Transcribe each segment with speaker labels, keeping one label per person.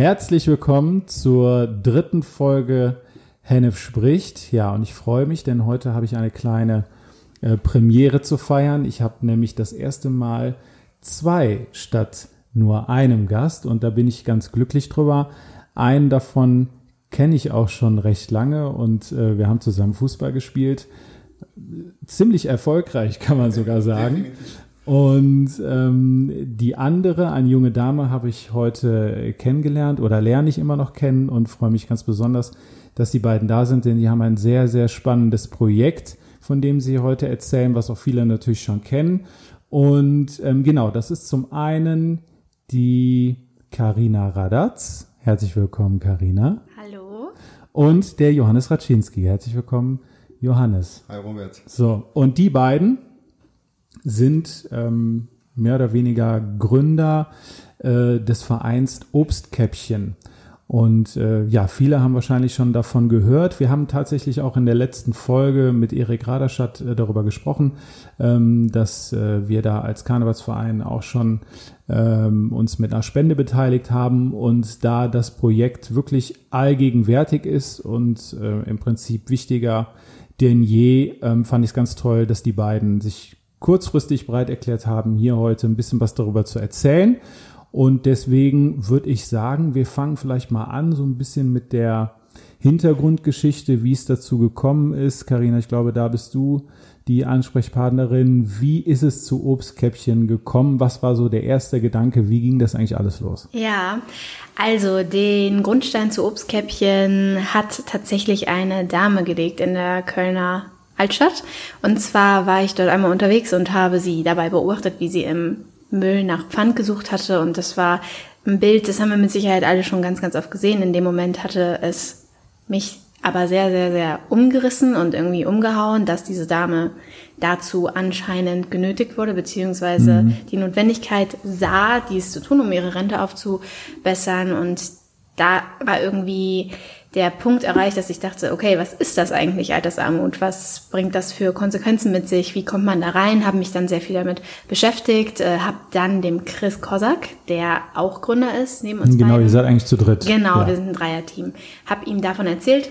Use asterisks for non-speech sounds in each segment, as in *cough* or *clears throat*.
Speaker 1: Herzlich willkommen zur dritten Folge Hennef spricht. Ja, und ich freue mich, denn heute habe ich eine kleine äh, Premiere zu feiern. Ich habe nämlich das erste Mal zwei statt nur einem Gast und da bin ich ganz glücklich drüber. Einen davon kenne ich auch schon recht lange und äh, wir haben zusammen Fußball gespielt. Ziemlich erfolgreich, kann man sogar sagen. Und ähm, die andere, eine junge Dame, habe ich heute kennengelernt oder lerne ich immer noch kennen und freue mich ganz besonders, dass die beiden da sind, denn die haben ein sehr, sehr spannendes Projekt, von dem sie heute erzählen, was auch viele natürlich schon kennen. Und ähm, genau, das ist zum einen die Karina Radatz. Herzlich willkommen, Karina.
Speaker 2: Hallo.
Speaker 1: Und der Johannes Raczynski. Herzlich willkommen, Johannes.
Speaker 3: Hi, Robert.
Speaker 1: So, und die beiden sind ähm, mehr oder weniger Gründer äh, des Vereins Obstkäppchen. Und äh, ja, viele haben wahrscheinlich schon davon gehört. Wir haben tatsächlich auch in der letzten Folge mit Erik Raderstadt äh, darüber gesprochen, ähm, dass äh, wir da als Karnevalsverein auch schon ähm, uns mit einer Spende beteiligt haben und da das Projekt wirklich allgegenwärtig ist und äh, im Prinzip wichtiger denn je, ähm, fand ich es ganz toll, dass die beiden sich kurzfristig bereit erklärt haben, hier heute ein bisschen was darüber zu erzählen. Und deswegen würde ich sagen, wir fangen vielleicht mal an, so ein bisschen mit der Hintergrundgeschichte, wie es dazu gekommen ist. Karina, ich glaube, da bist du die Ansprechpartnerin. Wie ist es zu Obstkäppchen gekommen? Was war so der erste Gedanke? Wie ging das eigentlich alles los?
Speaker 2: Ja, also den Grundstein zu Obstkäppchen hat tatsächlich eine Dame gelegt in der Kölner Altstadt. Und zwar war ich dort einmal unterwegs und habe sie dabei beobachtet, wie sie im Müll nach Pfand gesucht hatte. Und das war ein Bild, das haben wir mit Sicherheit alle schon ganz, ganz oft gesehen. In dem Moment hatte es mich aber sehr, sehr, sehr umgerissen und irgendwie umgehauen, dass diese Dame dazu anscheinend genötigt wurde, beziehungsweise mhm. die Notwendigkeit sah, dies zu tun, um ihre Rente aufzubessern. Und da war irgendwie der Punkt erreicht, dass ich dachte, okay, was ist das eigentlich, Altersarmut? Was bringt das für Konsequenzen mit sich? Wie kommt man da rein? Habe mich dann sehr viel damit beschäftigt, äh, habe dann dem Chris Kosak, der auch Gründer ist, neben uns
Speaker 1: Genau,
Speaker 2: beiden,
Speaker 1: ihr seid eigentlich zu dritt.
Speaker 2: Genau, ja. wir sind ein Dreierteam. Habe ihm davon erzählt,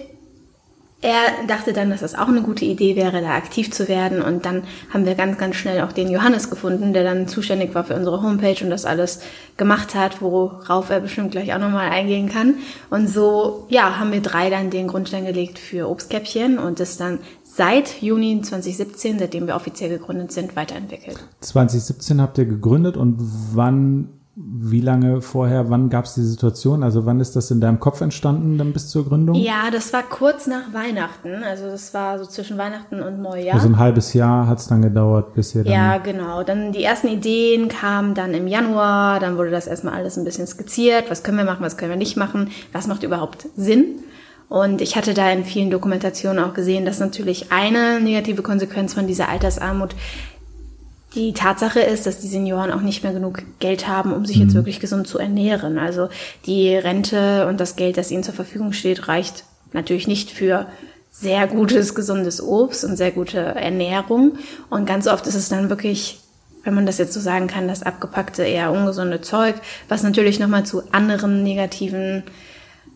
Speaker 2: er dachte dann, dass das auch eine gute Idee wäre, da aktiv zu werden. Und dann haben wir ganz, ganz schnell auch den Johannes gefunden, der dann zuständig war für unsere Homepage und das alles gemacht hat, worauf er bestimmt gleich auch nochmal eingehen kann. Und so, ja, haben wir drei dann den Grundstein gelegt für Obstkäppchen und das dann seit Juni 2017, seitdem wir offiziell gegründet sind, weiterentwickelt.
Speaker 1: 2017 habt ihr gegründet und wann wie lange vorher, wann gab es die Situation? Also wann ist das in deinem Kopf entstanden dann bis zur Gründung?
Speaker 2: Ja, das war kurz nach Weihnachten. Also das war so zwischen Weihnachten und Neujahr.
Speaker 1: Also ein halbes Jahr hat es dann gedauert, bis ihr dann...
Speaker 2: Ja, genau. Dann die ersten Ideen kamen dann im Januar. Dann wurde das erstmal alles ein bisschen skizziert. Was können wir machen, was können wir nicht machen? Was macht überhaupt Sinn? Und ich hatte da in vielen Dokumentationen auch gesehen, dass natürlich eine negative Konsequenz von dieser Altersarmut die Tatsache ist, dass die Senioren auch nicht mehr genug Geld haben, um sich jetzt mhm. wirklich gesund zu ernähren. Also die Rente und das Geld, das ihnen zur Verfügung steht, reicht natürlich nicht für sehr gutes, gesundes Obst und sehr gute Ernährung. Und ganz oft ist es dann wirklich, wenn man das jetzt so sagen kann, das abgepackte, eher ungesunde Zeug, was natürlich nochmal zu anderen negativen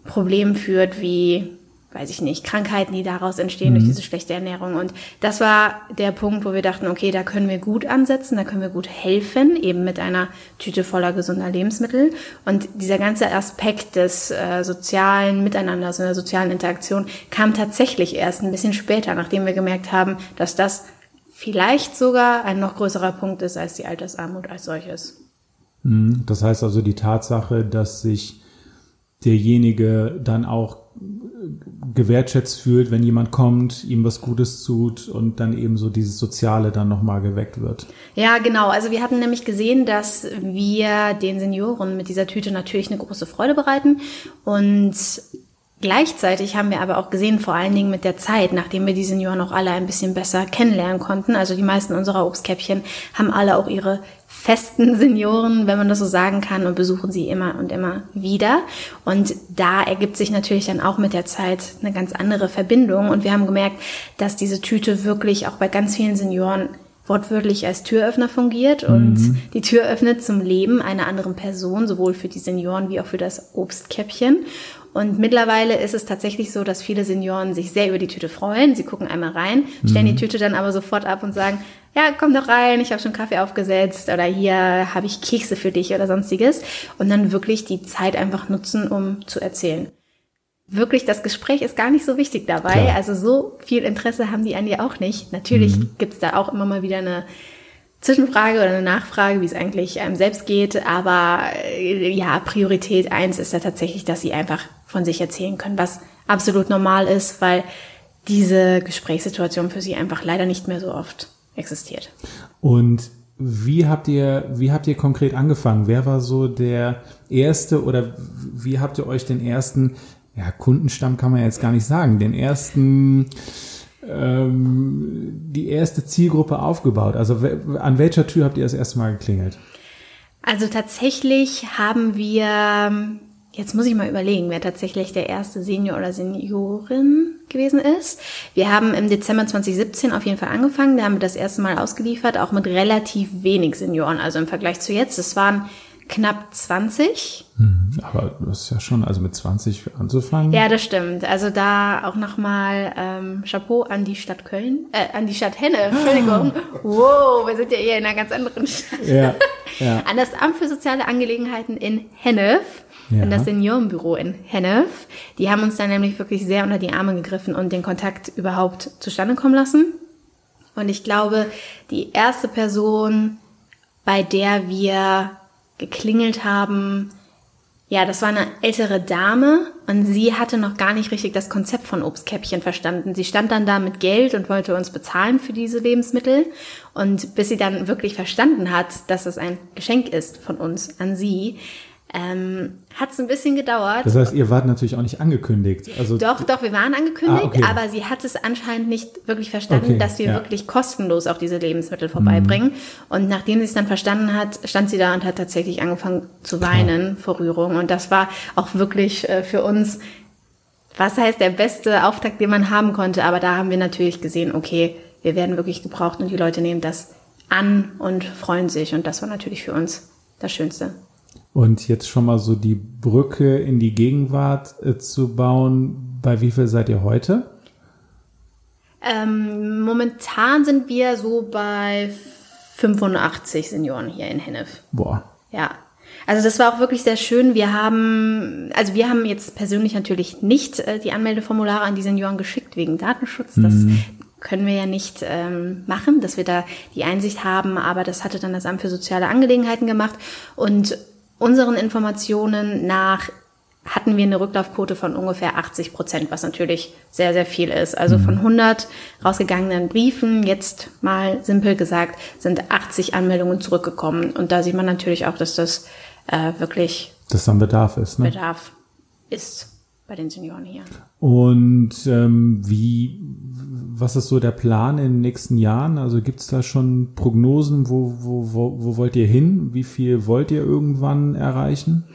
Speaker 2: Problemen führt, wie weiß ich nicht, Krankheiten, die daraus entstehen mhm. durch diese schlechte Ernährung. Und das war der Punkt, wo wir dachten, okay, da können wir gut ansetzen, da können wir gut helfen, eben mit einer Tüte voller gesunder Lebensmittel. Und dieser ganze Aspekt des äh, sozialen Miteinanders und der sozialen Interaktion kam tatsächlich erst ein bisschen später, nachdem wir gemerkt haben, dass das vielleicht sogar ein noch größerer Punkt ist als die Altersarmut als solches.
Speaker 1: Mhm. Das heißt also die Tatsache, dass sich derjenige dann auch gewertschätzt fühlt, wenn jemand kommt, ihm was Gutes tut und dann eben so dieses Soziale dann nochmal geweckt wird.
Speaker 2: Ja, genau. Also wir hatten nämlich gesehen, dass wir den Senioren mit dieser Tüte natürlich eine große Freude bereiten und Gleichzeitig haben wir aber auch gesehen, vor allen Dingen mit der Zeit, nachdem wir die Senioren auch alle ein bisschen besser kennenlernen konnten, also die meisten unserer Obstkäppchen haben alle auch ihre festen Senioren, wenn man das so sagen kann, und besuchen sie immer und immer wieder. Und da ergibt sich natürlich dann auch mit der Zeit eine ganz andere Verbindung. Und wir haben gemerkt, dass diese Tüte wirklich auch bei ganz vielen Senioren wortwörtlich als Türöffner fungiert und mhm. die Tür öffnet zum Leben einer anderen Person, sowohl für die Senioren wie auch für das Obstkäppchen. Und mittlerweile ist es tatsächlich so, dass viele Senioren sich sehr über die Tüte freuen. Sie gucken einmal rein, stellen mhm. die Tüte dann aber sofort ab und sagen, ja, komm doch rein, ich habe schon Kaffee aufgesetzt oder hier habe ich Kekse für dich oder sonstiges. Und dann wirklich die Zeit einfach nutzen, um zu erzählen. Wirklich, das Gespräch ist gar nicht so wichtig dabei. Klar. Also so viel Interesse haben die an dir auch nicht. Natürlich mhm. gibt es da auch immer mal wieder eine Zwischenfrage oder eine Nachfrage, wie es eigentlich einem selbst geht. Aber äh, ja, Priorität eins ist ja tatsächlich, dass sie einfach von sich erzählen können, was absolut normal ist, weil diese Gesprächssituation für sie einfach leider nicht mehr so oft existiert.
Speaker 1: Und wie habt ihr, wie habt ihr konkret angefangen? Wer war so der erste oder wie habt ihr euch den ersten, ja, Kundenstamm kann man jetzt gar nicht sagen, den ersten, ähm, die erste Zielgruppe aufgebaut? Also an welcher Tür habt ihr das erste Mal geklingelt?
Speaker 2: Also tatsächlich haben wir Jetzt muss ich mal überlegen, wer tatsächlich der erste Senior oder Seniorin gewesen ist. Wir haben im Dezember 2017 auf jeden Fall angefangen. Da haben wir das erste Mal ausgeliefert, auch mit relativ wenig Senioren. Also im Vergleich zu jetzt, es waren knapp 20.
Speaker 1: Mhm. Aber das ist ja schon, also mit 20 anzufangen.
Speaker 2: Ja, das stimmt. Also da auch nochmal ähm, Chapeau an die Stadt Köln, äh, an die Stadt Henne, Entschuldigung. Wow, wir sind ja eher in einer ganz anderen Stadt. Ja, ja. *laughs* An das Amt für soziale Angelegenheiten in Hennef ja. in das Seniorenbüro in Hennef. Die haben uns dann nämlich wirklich sehr unter die Arme gegriffen und den Kontakt überhaupt zustande kommen lassen. Und ich glaube, die erste Person, bei der wir geklingelt haben, ja, das war eine ältere Dame und sie hatte noch gar nicht richtig das Konzept von Obstkäppchen verstanden. Sie stand dann da mit Geld und wollte uns bezahlen für diese Lebensmittel. Und bis sie dann wirklich verstanden hat, dass es ein Geschenk ist von uns an sie, ähm, Hat es ein bisschen gedauert.
Speaker 1: Das heißt, ihr wart natürlich auch nicht angekündigt.
Speaker 2: Also doch, doch, wir waren angekündigt, ah, okay. aber sie hat es anscheinend nicht wirklich verstanden, okay, dass wir ja. wirklich kostenlos auch diese Lebensmittel vorbeibringen. Mhm. Und nachdem sie es dann verstanden hat, stand sie da und hat tatsächlich angefangen zu weinen Klar. vor Rührung. Und das war auch wirklich äh, für uns, was heißt der beste Auftakt, den man haben konnte. Aber da haben wir natürlich gesehen, okay, wir werden wirklich gebraucht und die Leute nehmen das an und freuen sich. Und das war natürlich für uns das Schönste.
Speaker 1: Und jetzt schon mal so die Brücke in die Gegenwart äh, zu bauen. Bei wie viel seid ihr heute?
Speaker 2: Ähm, momentan sind wir so bei 85 Senioren hier in Hennef.
Speaker 1: Boah.
Speaker 2: Ja. Also das war auch wirklich sehr schön. Wir haben, also wir haben jetzt persönlich natürlich nicht äh, die Anmeldeformulare an die Senioren geschickt wegen Datenschutz. Das mhm. können wir ja nicht ähm, machen, dass wir da die Einsicht haben, aber das hatte dann das Amt für soziale Angelegenheiten gemacht und unseren Informationen nach hatten wir eine Rücklaufquote von ungefähr 80 Prozent, was natürlich sehr, sehr viel ist. Also von 100 mhm. rausgegangenen Briefen, jetzt mal simpel gesagt, sind 80 Anmeldungen zurückgekommen. Und da sieht man natürlich auch, dass das äh, wirklich
Speaker 1: dass dann Bedarf ist.
Speaker 2: Ne? Bedarf ist bei den Senioren hier.
Speaker 1: Und ähm, wie, was ist so der Plan in den nächsten Jahren? Also gibt es da schon Prognosen, wo, wo, wo, wo wollt ihr hin? Wie viel wollt ihr irgendwann erreichen?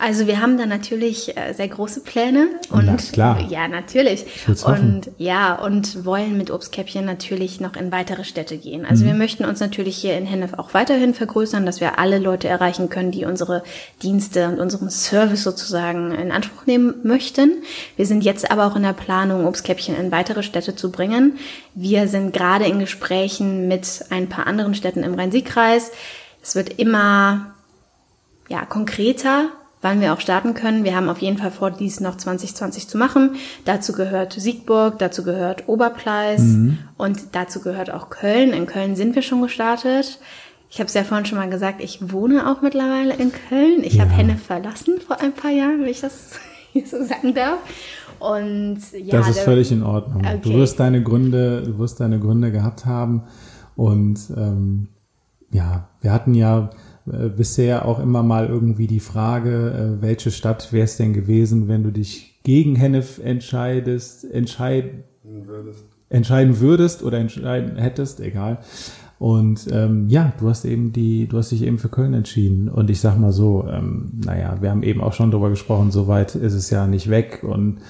Speaker 2: Also wir haben da natürlich äh, sehr große Pläne und Na, klar. ja natürlich und ja und wollen mit Obstkäppchen natürlich noch in weitere Städte gehen. Also mhm. wir möchten uns natürlich hier in Hennef auch weiterhin vergrößern, dass wir alle Leute erreichen können, die unsere Dienste und unseren Service sozusagen in Anspruch nehmen möchten. Wir sind jetzt aber auch in der Planung, Obstkäppchen in weitere Städte zu bringen. Wir sind gerade in Gesprächen mit ein paar anderen Städten im Rhein-Sieg-Kreis. Es wird immer ja konkreter wann wir auch starten können. Wir haben auf jeden Fall vor, dies noch 2020 zu machen. Dazu gehört Siegburg, dazu gehört Oberpleis mhm. und dazu gehört auch Köln. In Köln sind wir schon gestartet. Ich habe es ja vorhin schon mal gesagt, ich wohne auch mittlerweile in Köln. Ich ja. habe Henne verlassen vor ein paar Jahren, wenn ich das *laughs* hier so sagen darf. Und
Speaker 1: ja, das ist völlig in Ordnung. Okay. Du wirst deine Gründe, du wirst deine Gründe gehabt haben. Und ähm, ja, wir hatten ja äh, bisher auch immer mal irgendwie die Frage, äh, welche Stadt wäre es denn gewesen, wenn du dich gegen Hennef entscheidest, entscheiden würdest. entscheiden würdest oder entscheiden hättest, egal. Und ähm, ja, du hast eben die, du hast dich eben für Köln entschieden. Und ich sag mal so, ähm, naja, wir haben eben auch schon drüber gesprochen, so weit ist es ja nicht weg. Und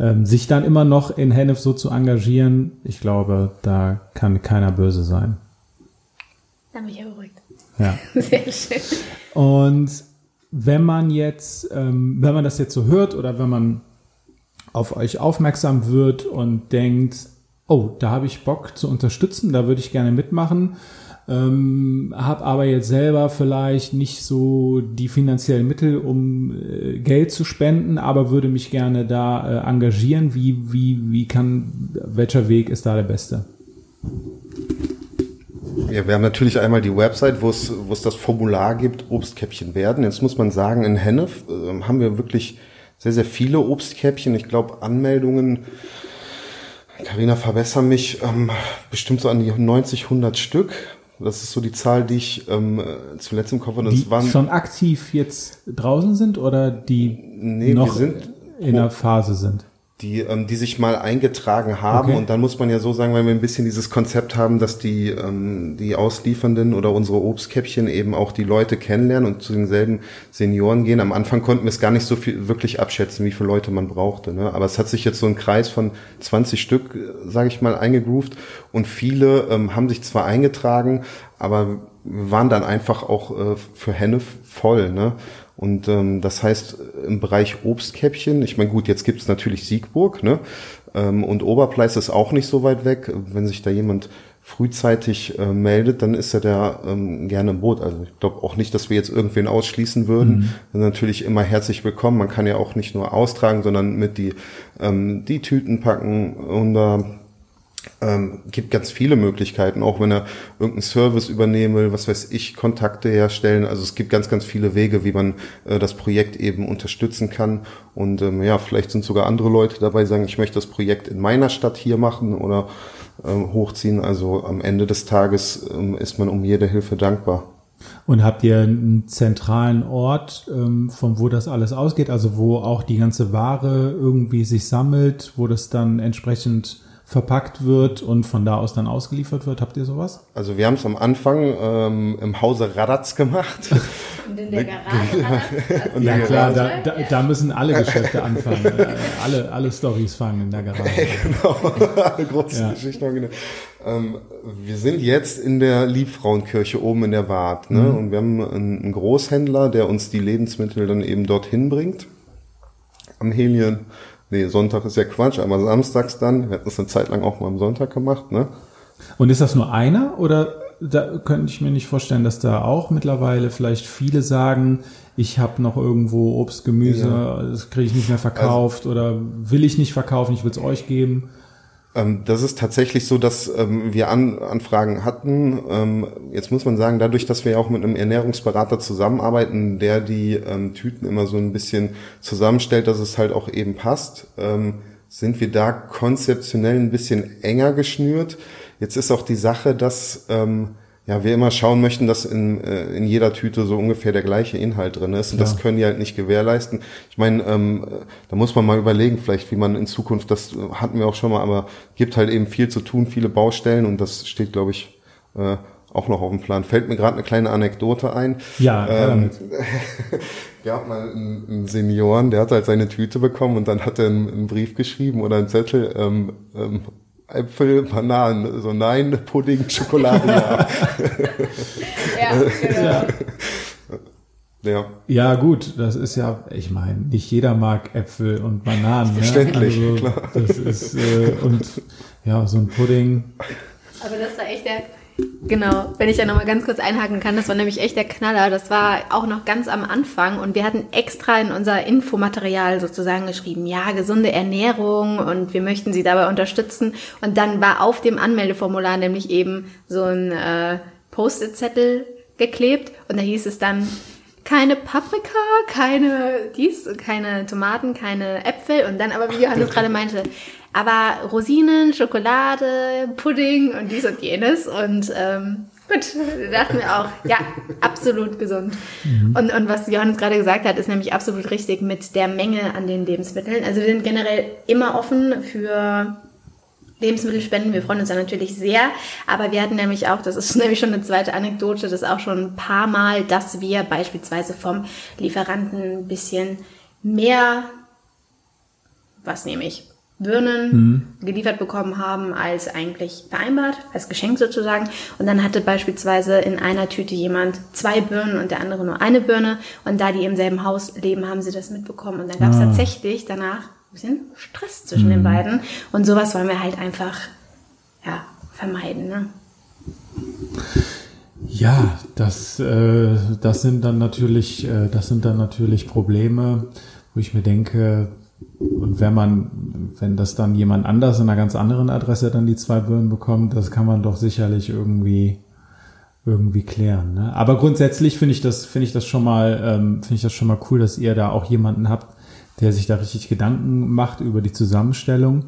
Speaker 1: ähm, sich dann immer noch in Hennef so zu engagieren, ich glaube, da kann keiner böse sein.
Speaker 2: Dann bin ich ja beruhigt.
Speaker 1: Ja. *laughs*
Speaker 2: Sehr schön.
Speaker 1: Und wenn man jetzt, ähm, wenn man das jetzt so hört oder wenn man auf euch aufmerksam wird und denkt, oh, da habe ich Bock zu unterstützen, da würde ich gerne mitmachen, ähm, habe aber jetzt selber vielleicht nicht so die finanziellen Mittel, um äh, Geld zu spenden, aber würde mich gerne da äh, engagieren. Wie, wie, wie kann, welcher Weg ist da der beste?
Speaker 3: Ja, wir haben natürlich einmal die Website, wo es, wo es das Formular gibt, Obstkäppchen werden. Jetzt muss man sagen, in Hennef äh, haben wir wirklich sehr, sehr viele Obstkäppchen. Ich glaube, Anmeldungen, Carina, verbessern mich, ähm, bestimmt so an die 90, 100 Stück. Das ist so die Zahl, die ich ähm, zuletzt im Kopf hatte.
Speaker 1: Die waren schon aktiv jetzt draußen sind oder die
Speaker 3: nee,
Speaker 1: noch in der Phase sind?
Speaker 3: Die, ähm, die sich mal eingetragen haben. Okay. Und dann muss man ja so sagen, weil wir ein bisschen dieses Konzept haben, dass die, ähm, die Ausliefernden oder unsere Obstkäppchen eben auch die Leute kennenlernen und zu denselben Senioren gehen. Am Anfang konnten wir es gar nicht so viel wirklich abschätzen, wie viele Leute man brauchte. Ne? Aber es hat sich jetzt so ein Kreis von 20 Stück, sage ich mal, eingegroovt. Und viele ähm, haben sich zwar eingetragen, aber waren dann einfach auch äh, für Henne voll. Ne? Und ähm, das heißt, im Bereich Obstkäppchen, ich meine, gut, jetzt gibt es natürlich Siegburg, ne? Ähm, und Oberpleis ist auch nicht so weit weg. Wenn sich da jemand frühzeitig äh, meldet, dann ist er da ähm, gerne im Boot. Also ich glaube auch nicht, dass wir jetzt irgendwen ausschließen würden. Mhm. Natürlich immer herzlich willkommen. Man kann ja auch nicht nur austragen, sondern mit die, ähm, die Tüten packen und äh, ähm, gibt ganz viele Möglichkeiten, auch wenn er irgendeinen Service übernehmen will, was weiß ich, Kontakte herstellen. Also es gibt ganz, ganz viele Wege, wie man äh, das Projekt eben unterstützen kann. Und ähm, ja, vielleicht sind sogar andere Leute dabei, sagen, ich möchte das Projekt in meiner Stadt hier machen oder ähm, hochziehen. Also am Ende des Tages ähm, ist man um jede Hilfe dankbar.
Speaker 1: Und habt ihr einen zentralen Ort, ähm, von wo das alles ausgeht, also wo auch die ganze Ware irgendwie sich sammelt, wo das dann entsprechend verpackt wird und von da aus dann ausgeliefert wird. Habt ihr sowas?
Speaker 3: Also wir haben es am Anfang ähm, im Hause Radatz gemacht. *laughs*
Speaker 2: Und in der Garage.
Speaker 1: Also *laughs* ja klar, da, da, da, müssen alle Geschäfte anfangen. *laughs* Äh, alle, alle Stories fangen in der Garage. genau, alle
Speaker 3: großen ja. Geschichten. Ähm, wir sind jetzt in der Liebfrauenkirche oben in der Wart. Ne? Mhm. Und wir haben einen Großhändler, der uns die Lebensmittel dann eben dorthin bringt. Am Helien Nee, Sonntag ist ja Quatsch, aber samstags dann. Wir hatten es eine Zeit lang auch mal am Sonntag gemacht, ne?
Speaker 1: Und ist das nur einer oder da könnte ich mir nicht vorstellen, dass da auch mittlerweile vielleicht viele sagen, ich habe noch irgendwo Obst, Gemüse, ja. das kriege ich nicht mehr verkauft also, oder will ich nicht verkaufen, ich will es euch geben.
Speaker 3: Ähm, das ist tatsächlich so, dass ähm, wir An Anfragen hatten. Ähm, jetzt muss man sagen, dadurch, dass wir auch mit einem Ernährungsberater zusammenarbeiten, der die Tüten immer so ein bisschen zusammenstellt, dass es halt auch eben passt, sind wir da konzeptionell ein bisschen enger geschnürt. Jetzt ist auch die Sache, dass ja, wir immer schauen möchten, dass in, äh, in jeder Tüte so ungefähr der gleiche Inhalt drin ist. Und ja. das können die halt nicht gewährleisten. Ich meine, ähm, da muss man mal überlegen, vielleicht, wie man in Zukunft, das hatten wir auch schon mal, aber gibt halt eben viel zu tun, viele Baustellen und das steht, glaube ich, äh, auch noch auf dem Plan. Fällt mir gerade eine kleine Anekdote ein.
Speaker 1: Ja, ähm, *laughs*
Speaker 3: gab mal einen, einen Senioren, der hat halt seine Tüte bekommen und dann hat er einen, einen Brief geschrieben oder einen Zettel, ähm, ähm, Äpfel, Bananen. So nein, Pudding, Schokolade, ja. *laughs*
Speaker 1: ja, *laughs* genau. Ja. ja, gut, das ist ja, ich meine, nicht jeder mag Äpfel und Bananen.
Speaker 3: Ne? Verständlich, ne? also,
Speaker 1: klar. Das ist, äh, und ja, so ein Pudding.
Speaker 2: Aber das war echt der Genau, wenn ich da nochmal ganz kurz einhaken kann, das war nämlich echt der Knaller. Das war auch noch ganz am Anfang und wir hatten extra in unser Infomaterial sozusagen geschrieben, ja, gesunde Ernährung und wir möchten Sie dabei unterstützen. Und dann war auf dem Anmeldeformular nämlich eben so ein äh, Post-it-Zettel geklebt und da hieß es dann, keine Paprika, keine dies, keine Tomaten, keine Äpfel und dann aber, wie Johannes gerade meinte, aber Rosinen, Schokolade, Pudding und dies und jenes. Und ähm, gut, dachten wir auch, ja, absolut gesund. Mhm. Und, und was Johannes gerade gesagt hat, ist nämlich absolut richtig mit der Menge an den Lebensmitteln. Also wir sind generell immer offen für Lebensmittelspenden. Wir freuen uns da natürlich sehr. Aber wir hatten nämlich auch, das ist *laughs* nämlich schon eine zweite Anekdote, das auch schon ein paar Mal, dass wir beispielsweise vom Lieferanten ein bisschen mehr, was nehme ich? Birnen mhm. geliefert bekommen haben als eigentlich vereinbart, als Geschenk sozusagen. Und dann hatte beispielsweise in einer Tüte jemand zwei Birnen und der andere nur eine Birne. Und da die im selben Haus leben, haben sie das mitbekommen. Und dann gab es ah. tatsächlich danach ein bisschen Stress zwischen mhm. den beiden. Und sowas wollen wir halt einfach ja, vermeiden. Ne?
Speaker 1: Ja, das, äh, das sind dann natürlich, äh, das sind dann natürlich Probleme, wo ich mir denke, und wenn man, wenn das dann jemand anders in einer ganz anderen Adresse dann die zwei Birnen bekommt, das kann man doch sicherlich irgendwie irgendwie klären. Ne? Aber grundsätzlich finde ich das, finde ich das schon mal, ähm, finde ich das schon mal cool, dass ihr da auch jemanden habt, der sich da richtig Gedanken macht über die Zusammenstellung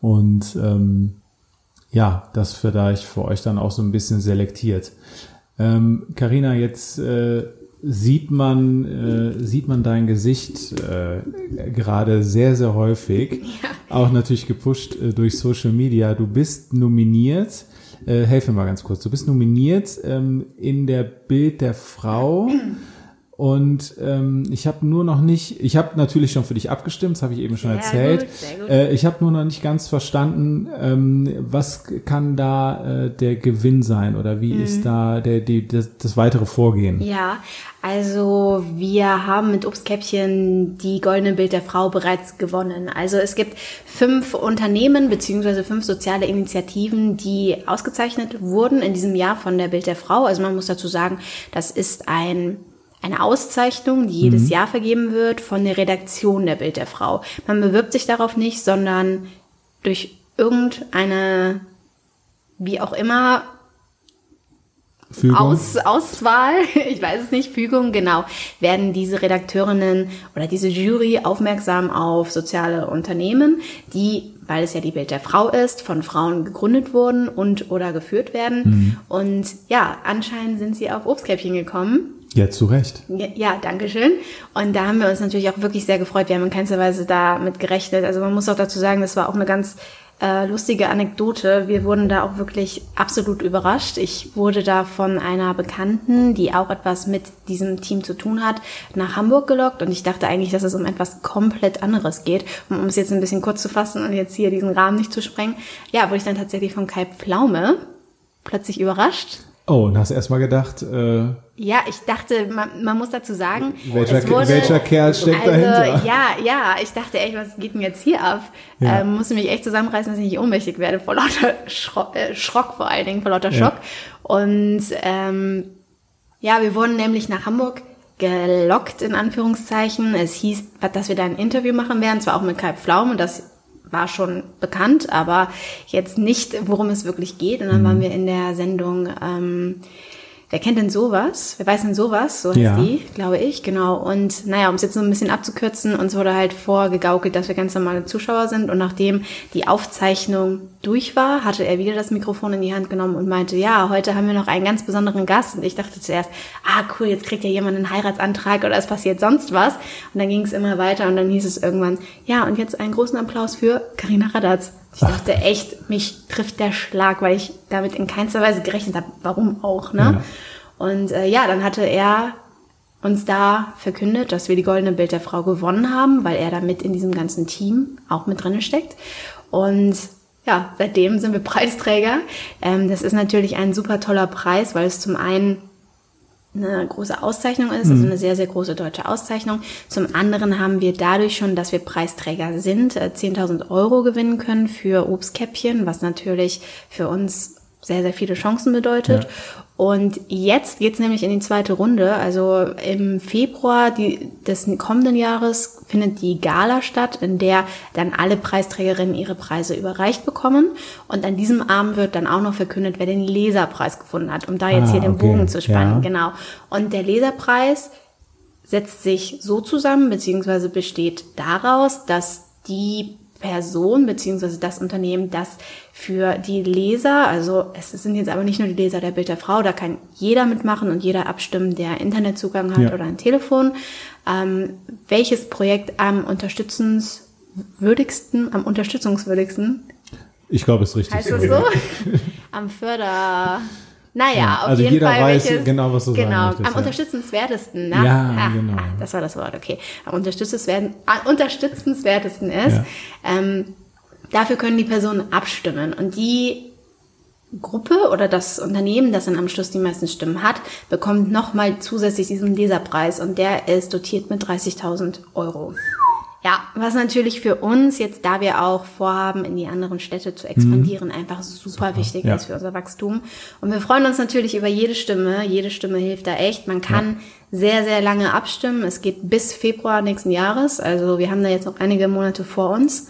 Speaker 1: und ähm, ja, das vielleicht für euch dann auch so ein bisschen selektiert. Karina, ähm, jetzt äh, sieht man, äh, sieht man dein Gesicht äh, gerade sehr, sehr häufig. Ja. Auch natürlich gepusht äh, durch Social Media. Du bist nominiert. Äh, helfe mal ganz kurz. Du bist nominiert ähm, in der Bild der Frau. *clears throat* Und ähm, ich habe nur noch nicht, ich habe natürlich schon für dich abgestimmt, das habe ich eben schon sehr erzählt. Gut, sehr gut. Äh, ich habe nur noch nicht ganz verstanden, ähm, was kann da äh, der Gewinn sein oder wie mhm. ist da der, die, das, das weitere Vorgehen?
Speaker 2: Ja, also wir haben mit Obstkäppchen die Goldene Bild der Frau bereits gewonnen. Also es gibt fünf Unternehmen beziehungsweise fünf soziale Initiativen, die ausgezeichnet wurden in diesem Jahr von der Bild der Frau. Also man muss dazu sagen, das ist ein eine Auszeichnung, die jedes mhm. Jahr vergeben wird von der Redaktion der Bild der Frau. Man bewirbt sich darauf nicht, sondern durch irgendeine, wie auch immer, Aus, Auswahl, *laughs* ich weiß es nicht, Fügung, genau, werden diese Redakteurinnen oder diese Jury aufmerksam auf soziale Unternehmen, die, weil es ja die Bild der Frau ist, von Frauen gegründet wurden und oder geführt werden. Mhm. Und ja, anscheinend sind sie auf Obstkäppchen gekommen
Speaker 1: ja, zu Recht.
Speaker 2: Ja, ja, danke schön. Und da haben wir uns natürlich auch wirklich sehr gefreut. Wir haben in keinster Weise damit gerechnet. Also man muss auch dazu sagen, das war auch eine ganz äh, lustige Anekdote. Wir wurden da auch wirklich absolut überrascht. Ich wurde da von einer Bekannten, die auch etwas mit diesem Team zu tun hat, nach Hamburg gelockt und ich dachte eigentlich, dass es um etwas komplett anderes geht. Um es jetzt ein bisschen kurz zu fassen und jetzt hier diesen Rahmen nicht zu sprengen, ja, wurde ich dann tatsächlich von Kai Pflaume plötzlich überrascht
Speaker 1: Oh, und hast erstmal gedacht, äh,
Speaker 2: Ja, ich dachte, man, man muss dazu sagen,
Speaker 1: welcher, wurde, welcher Kerl steckt also, dahinter?
Speaker 2: Ja, ja, ich dachte echt, was geht denn jetzt hier ab? Ja. Ähm, musste mich echt zusammenreißen, dass ich nicht ohnmächtig werde vor lauter Schrock, äh, Schrock vor allen Dingen, vor lauter Schock. Ja. Und ähm, ja, wir wurden nämlich nach Hamburg gelockt, in Anführungszeichen. Es hieß, dass wir da ein Interview machen werden, zwar auch mit Kai Pflaum und das war schon bekannt, aber jetzt nicht, worum es wirklich geht. Und dann mhm. waren wir in der Sendung ähm, Wer kennt denn sowas? Wer weiß denn sowas? So heißt ja. die, glaube ich, genau. Und naja, um es jetzt so ein bisschen abzukürzen, uns wurde halt vorgegaukelt, dass wir ganz normale Zuschauer sind. Und nachdem die Aufzeichnung durch war, hatte er wieder das Mikrofon in die Hand genommen und meinte, ja, heute haben wir noch einen ganz besonderen Gast. Und ich dachte zuerst, ah cool, jetzt kriegt ja jemand einen Heiratsantrag oder es passiert sonst was. Und dann ging es immer weiter und dann hieß es irgendwann, ja, und jetzt einen großen Applaus für Karina Radatz. Ich dachte echt, mich trifft der Schlag, weil ich damit in keinster Weise gerechnet habe. Warum auch, ne? Ja. Und äh, ja, dann hatte er uns da verkündet, dass wir die Goldene Bild der Frau gewonnen haben, weil er da mit in diesem ganzen Team auch mit drinne steckt. Und ja, seitdem sind wir Preisträger. Ähm, das ist natürlich ein super toller Preis, weil es zum einen eine große Auszeichnung ist, also mhm. eine sehr, sehr große deutsche Auszeichnung. Zum anderen haben wir dadurch schon, dass wir Preisträger sind, 10.000 äh, Euro gewinnen können für Obstkäppchen, was natürlich für uns sehr, sehr viele Chancen bedeutet. Ja. Und jetzt geht's nämlich in die zweite Runde. Also im Februar die, des kommenden Jahres findet die Gala statt, in der dann alle Preisträgerinnen ihre Preise überreicht bekommen. Und an diesem Abend wird dann auch noch verkündet, wer den Leserpreis gefunden hat, um da jetzt ah, hier den okay. Bogen zu spannen. Ja. Genau. Und der Leserpreis setzt sich so zusammen, beziehungsweise besteht daraus, dass die Person beziehungsweise das Unternehmen, das für die Leser, also es sind jetzt aber nicht nur die Leser der Bild der Frau, da kann jeder mitmachen und jeder abstimmen, der Internetzugang hat ja. oder ein Telefon, ähm, welches Projekt am unterstützenswürdigsten, am unterstützungswürdigsten
Speaker 1: ich glaube, es ist richtig.
Speaker 2: Heißt es so? *laughs* Am Förder. Naja, ja, auf
Speaker 1: also
Speaker 2: jeden
Speaker 1: jeder
Speaker 2: Fall.
Speaker 1: weiß welches, genau, was du
Speaker 2: genau,
Speaker 1: sagen
Speaker 2: am ja. unterstützenswertesten, ne?
Speaker 1: Ja, ah, genau. Ah,
Speaker 2: das war das Wort, okay. Am unterstützenswertesten, am unterstützenswertesten ist, ja. ähm, Dafür können die Personen abstimmen und die Gruppe oder das Unternehmen, das dann am Schluss die meisten Stimmen hat, bekommt nochmal zusätzlich diesen Leserpreis und der ist dotiert mit 30.000 Euro. Ja, was natürlich für uns jetzt, da wir auch vorhaben, in die anderen Städte zu expandieren, mhm. einfach super, super, wichtig ja. ist für unser Wachstum. Und wir freuen uns natürlich über jede Stimme. Jede Stimme hilft da echt. Man kann ja. sehr, sehr lange abstimmen. Es geht bis Februar nächsten Jahres. Also wir haben da jetzt noch einige Monate vor uns.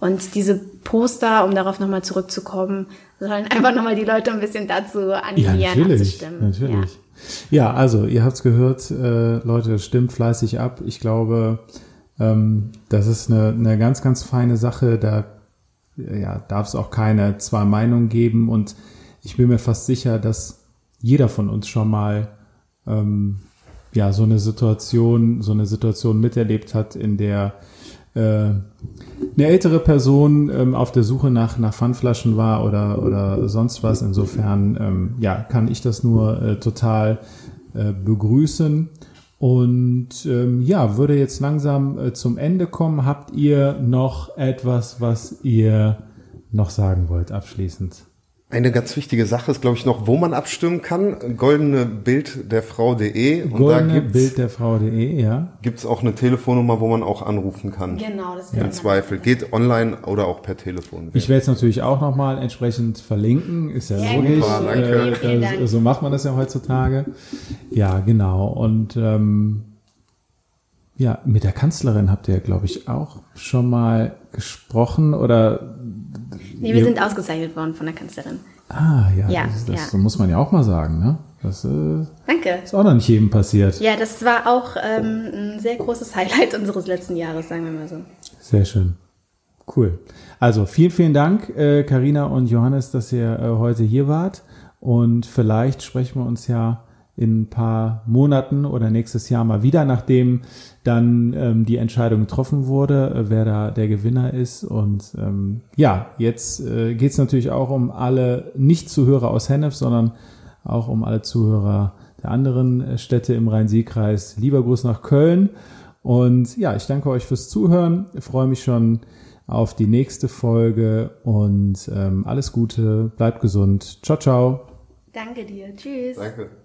Speaker 2: Und diese Poster, um darauf nochmal zurückzukommen, sollen einfach nochmal die Leute ein bisschen dazu animieren, ja,
Speaker 1: natürlich, abzustimmen. Natürlich. Ja. ja, also ihr habt es gehört, äh, Leute, stimmt fleißig ab. Ich glaube, ähm, das ist eine, eine ganz, ganz feine Sache. Da ja, darf es auch keine zwei Meinungen geben. Und ich bin mir fast sicher, dass jeder von uns schon mal ähm, ja so eine Situation, so eine Situation miterlebt hat, in der äh, eine ältere Person ähm, auf der Suche nach, nach Pfandflaschen war oder, oder sonst was. Insofern ähm, ja, kann ich das nur äh, total äh, begrüßen. Und ähm, ja, würde jetzt langsam äh, zum Ende kommen. Habt ihr noch etwas, was ihr noch sagen wollt abschließend?
Speaker 3: Eine ganz wichtige Sache ist, glaube ich, noch, wo man abstimmen kann. Goldene Bild der Frau.de.
Speaker 1: Goldene Bild der Frau.de, ja.
Speaker 3: Gibt es auch eine Telefonnummer, wo man auch anrufen kann.
Speaker 2: Genau, das
Speaker 3: Im Zweifel. Geht online oder auch per Telefon.
Speaker 1: Ich werde es natürlich auch nochmal entsprechend verlinken. Ist ja, ja logisch. Super, danke. Äh, so macht man das ja heutzutage. Ja, genau. Und ähm, ja, mit der Kanzlerin habt ihr, glaube ich, auch schon mal gesprochen oder
Speaker 2: Nee, wir sind ausgezeichnet worden von der Kanzlerin.
Speaker 1: Ah, ja, ja das, das ja. muss man ja auch mal sagen, ne? Das äh,
Speaker 2: Danke.
Speaker 1: ist auch noch nicht jedem passiert.
Speaker 2: Ja, das war auch ähm, ein sehr großes Highlight *laughs* unseres letzten Jahres, sagen wir mal so.
Speaker 1: Sehr schön. Cool. Also vielen, vielen Dank, Karina äh, und Johannes, dass ihr äh, heute hier wart. Und vielleicht sprechen wir uns ja in ein paar Monaten oder nächstes Jahr mal wieder, nachdem dann ähm, die Entscheidung getroffen wurde, äh, wer da der Gewinner ist. Und ähm, ja, jetzt äh, geht es natürlich auch um alle Nicht-Zuhörer aus Hennef, sondern auch um alle Zuhörer der anderen äh, Städte im Rhein-Sieg-Kreis. Lieber Gruß nach Köln. Und ja, ich danke euch fürs Zuhören. Ich freue mich schon auf die nächste Folge und ähm, alles Gute, bleibt gesund. Ciao, ciao.
Speaker 2: Danke dir. Tschüss.
Speaker 3: Danke.